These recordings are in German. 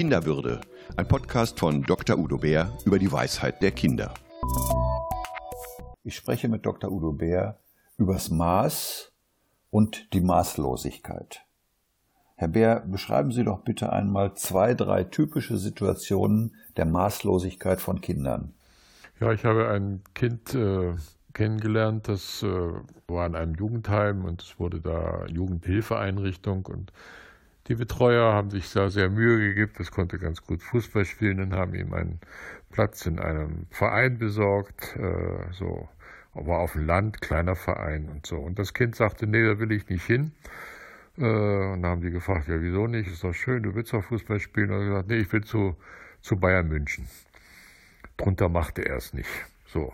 Kinderwürde, ein Podcast von Dr. Udo Bär über die Weisheit der Kinder. Ich spreche mit Dr. Udo Bär übers Maß und die Maßlosigkeit. Herr Bär, beschreiben Sie doch bitte einmal zwei, drei typische Situationen der Maßlosigkeit von Kindern. Ja, ich habe ein Kind äh, kennengelernt, das äh, war in einem Jugendheim und es wurde da Jugendhilfeeinrichtung und die Betreuer haben sich da sehr Mühe gegeben, das konnte ganz gut Fußball spielen und haben ihm einen Platz in einem Verein besorgt, äh, so, aber auf dem Land, kleiner Verein und so. Und das Kind sagte, nee, da will ich nicht hin. Äh, und dann haben die gefragt, ja, wieso nicht? Ist doch schön, du willst doch Fußball spielen. Und er gesagt, nee, ich will zu, zu Bayern München. Drunter machte er es nicht. So.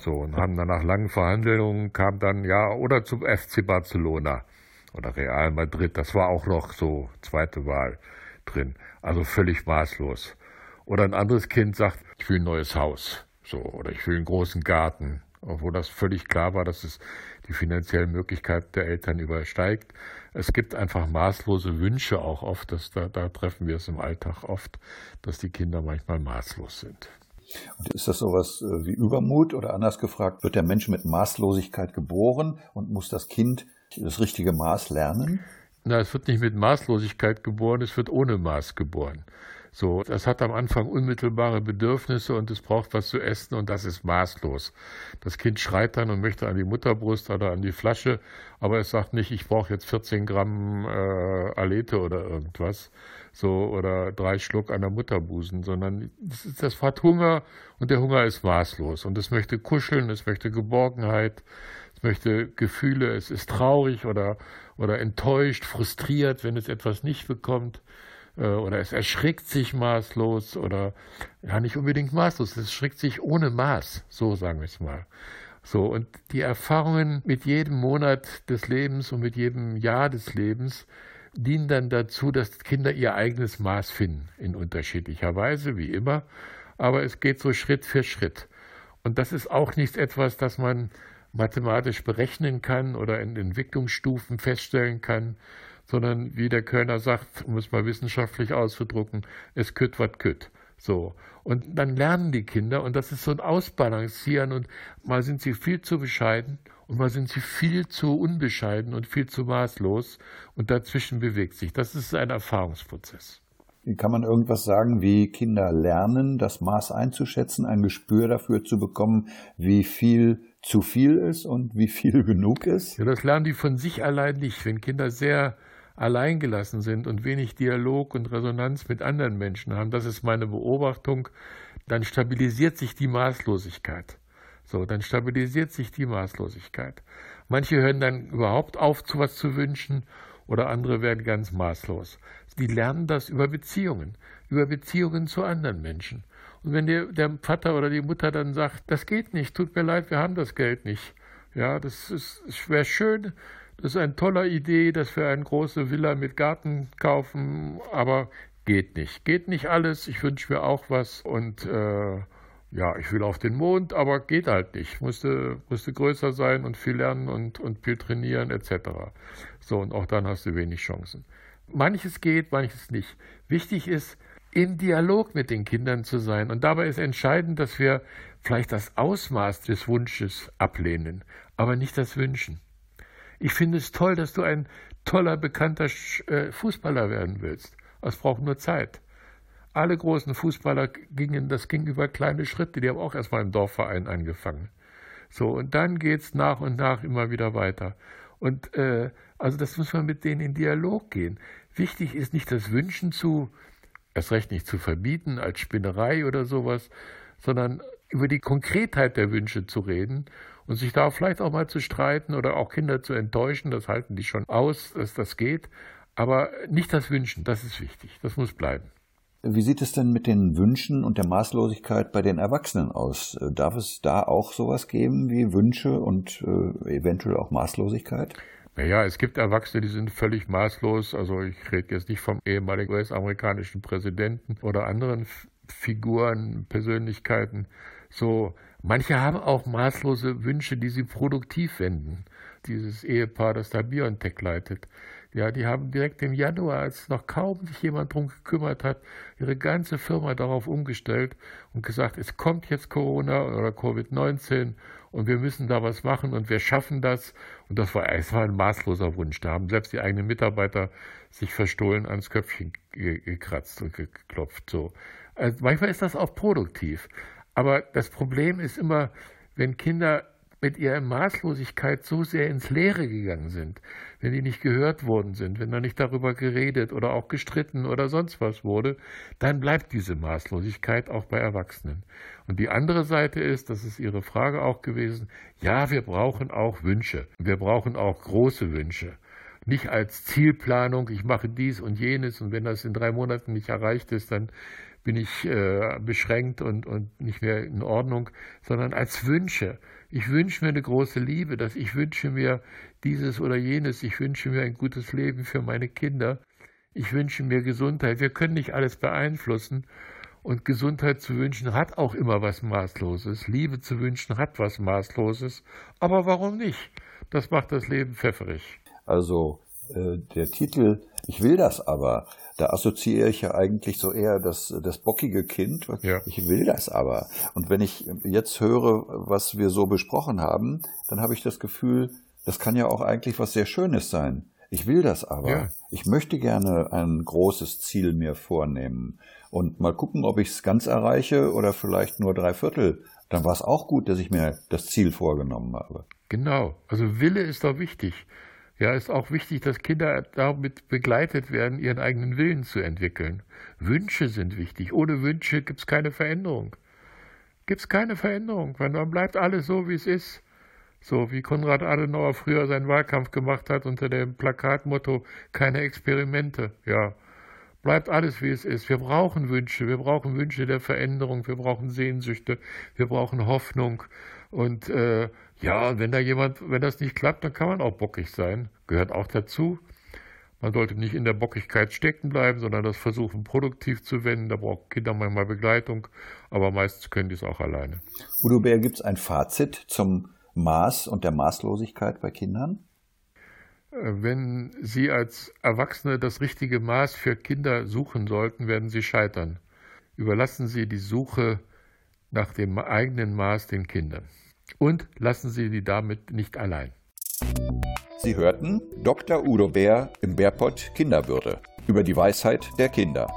So, und haben dann nach langen Verhandlungen kam dann, ja, oder zum FC Barcelona oder Real Madrid, das war auch noch so zweite Wahl drin. Also völlig maßlos. Oder ein anderes Kind sagt, ich will ein neues Haus. So, oder ich will einen großen Garten. Obwohl das völlig klar war, dass es die finanziellen Möglichkeiten der Eltern übersteigt. Es gibt einfach maßlose Wünsche auch oft. Dass da, da treffen wir es im Alltag oft, dass die Kinder manchmal maßlos sind. Und ist das sowas äh, wie Übermut oder anders gefragt, wird der Mensch mit Maßlosigkeit geboren und muss das Kind das richtige Maß lernen? Na, es wird nicht mit Maßlosigkeit geboren, es wird ohne Maß geboren. So, das hat am Anfang unmittelbare Bedürfnisse und es braucht was zu essen und das ist maßlos. Das Kind schreit dann und möchte an die Mutterbrust oder an die Flasche, aber es sagt nicht, ich brauche jetzt 14 Gramm äh, Alete oder irgendwas, so oder drei Schluck an der Mutterbusen, sondern das, das hat Hunger und der Hunger ist maßlos und es möchte kuscheln, es möchte Geborgenheit, möchte Gefühle, es ist traurig oder oder enttäuscht, frustriert, wenn es etwas nicht bekommt äh, oder es erschrickt sich maßlos oder ja nicht unbedingt maßlos, es erschrickt sich ohne Maß, so sagen wir es mal. So, und die Erfahrungen mit jedem Monat des Lebens und mit jedem Jahr des Lebens dienen dann dazu, dass Kinder ihr eigenes Maß finden, in unterschiedlicher Weise, wie immer. Aber es geht so Schritt für Schritt. Und das ist auch nicht etwas, das man mathematisch berechnen kann oder in Entwicklungsstufen feststellen kann, sondern wie der Kölner sagt, um es mal wissenschaftlich auszudrucken, es kütt wat kütt. So. Und dann lernen die Kinder und das ist so ein Ausbalancieren und mal sind sie viel zu bescheiden und mal sind sie viel zu unbescheiden und viel zu maßlos und dazwischen bewegt sich. Das ist ein Erfahrungsprozess. Kann man irgendwas sagen, wie Kinder lernen, das Maß einzuschätzen, ein Gespür dafür zu bekommen, wie viel zu viel ist und wie viel genug ist? Ja, das lernen die von sich allein nicht. Wenn Kinder sehr alleingelassen sind und wenig Dialog und Resonanz mit anderen Menschen haben, das ist meine Beobachtung, dann stabilisiert sich die Maßlosigkeit. So, dann stabilisiert sich die Maßlosigkeit. Manche hören dann überhaupt auf, zu was zu wünschen, oder andere werden ganz maßlos. Die lernen das über Beziehungen, über Beziehungen zu anderen Menschen. Und wenn der, der Vater oder die Mutter dann sagt, das geht nicht, tut mir leid, wir haben das Geld nicht. Ja, das wäre schön, das ist eine tolle Idee, dass wir eine große Villa mit Garten kaufen, aber geht nicht. Geht nicht alles. Ich wünsche mir auch was und äh, ja, ich will auf den Mond, aber geht halt nicht. Musste, musste größer sein und viel lernen und, und viel trainieren etc. So, und auch dann hast du wenig Chancen. Manches geht, manches nicht. Wichtig ist, im Dialog mit den Kindern zu sein. Und dabei ist entscheidend, dass wir vielleicht das Ausmaß des Wunsches ablehnen, aber nicht das Wünschen. Ich finde es toll, dass du ein toller, bekannter äh, Fußballer werden willst. Es braucht nur Zeit. Alle großen Fußballer gingen, das ging über kleine Schritte, die haben auch erstmal im Dorfverein angefangen. So, und dann geht's nach und nach immer wieder weiter. Und äh, also das muss man mit denen in Dialog gehen. Wichtig ist nicht das Wünschen zu, erst recht nicht zu verbieten als Spinnerei oder sowas, sondern über die Konkretheit der Wünsche zu reden und sich da vielleicht auch mal zu streiten oder auch Kinder zu enttäuschen, das halten die schon aus, dass das geht. Aber nicht das Wünschen, das ist wichtig, das muss bleiben. Wie sieht es denn mit den Wünschen und der Maßlosigkeit bei den Erwachsenen aus? Darf es da auch sowas geben wie Wünsche und äh, eventuell auch Maßlosigkeit? Naja, es gibt Erwachsene, die sind völlig maßlos. Also ich rede jetzt nicht vom ehemaligen US-amerikanischen Präsidenten oder anderen Figuren, Persönlichkeiten. So, Manche haben auch maßlose Wünsche, die sie produktiv wenden. Dieses Ehepaar, das da BioNTech leitet, Ja, die haben direkt im Januar, als noch kaum sich jemand drum gekümmert hat, ihre ganze Firma darauf umgestellt und gesagt, es kommt jetzt Corona oder Covid-19 und wir müssen da was machen und wir schaffen das. Und das war, es war ein maßloser Wunsch. Da haben selbst die eigenen Mitarbeiter sich verstohlen ans Köpfchen gekratzt und geklopft. So. Also manchmal ist das auch produktiv. Aber das Problem ist immer, wenn Kinder mit ihrer Maßlosigkeit so sehr ins Leere gegangen sind, wenn die nicht gehört worden sind, wenn da nicht darüber geredet oder auch gestritten oder sonst was wurde, dann bleibt diese Maßlosigkeit auch bei Erwachsenen. Und die andere Seite ist, das ist Ihre Frage auch gewesen, ja, wir brauchen auch Wünsche. Wir brauchen auch große Wünsche. Nicht als Zielplanung, ich mache dies und jenes und wenn das in drei Monaten nicht erreicht ist, dann bin ich äh, beschränkt und, und nicht mehr in Ordnung, sondern als Wünsche. Ich wünsche mir eine große Liebe, dass ich wünsche mir dieses oder jenes, ich wünsche mir ein gutes Leben für meine Kinder, ich wünsche mir Gesundheit. Wir können nicht alles beeinflussen und Gesundheit zu wünschen hat auch immer was Maßloses. Liebe zu wünschen hat was Maßloses. Aber warum nicht? Das macht das Leben pfefferig. Also äh, der Titel Ich will das aber, da assoziiere ich ja eigentlich so eher das, das bockige Kind. Ja. Ich will das aber. Und wenn ich jetzt höre, was wir so besprochen haben, dann habe ich das Gefühl, das kann ja auch eigentlich was sehr Schönes sein. Ich will das aber. Ja. Ich möchte gerne ein großes Ziel mir vornehmen und mal gucken, ob ich es ganz erreiche oder vielleicht nur drei Viertel. Dann war es auch gut, dass ich mir das Ziel vorgenommen habe. Genau. Also Wille ist doch wichtig. Ja, ist auch wichtig, dass Kinder damit begleitet werden, ihren eigenen Willen zu entwickeln. Wünsche sind wichtig. Ohne Wünsche gibt es keine Veränderung. Gibt es keine Veränderung, weil dann bleibt alles so, wie es ist. So wie Konrad Adenauer früher seinen Wahlkampf gemacht hat unter dem Plakatmotto keine Experimente. Ja, bleibt alles, wie es ist. Wir brauchen Wünsche, wir brauchen Wünsche der Veränderung, wir brauchen Sehnsüchte, wir brauchen Hoffnung. Und äh, ja, wenn da jemand, wenn das nicht klappt, dann kann man auch bockig sein. Gehört auch dazu. Man sollte nicht in der Bockigkeit stecken bleiben, sondern das versuchen, produktiv zu wenden. Da brauchen Kinder manchmal Begleitung, aber meistens können die es auch alleine. Udo Bär, gibt es ein Fazit zum Maß und der Maßlosigkeit bei Kindern? Wenn Sie als Erwachsene das richtige Maß für Kinder suchen sollten, werden Sie scheitern. Überlassen Sie die Suche nach dem eigenen Maß den Kindern und lassen Sie sie damit nicht allein. Sie hörten Dr. Udo Bär im Bärpott Kinderwürde über die Weisheit der Kinder.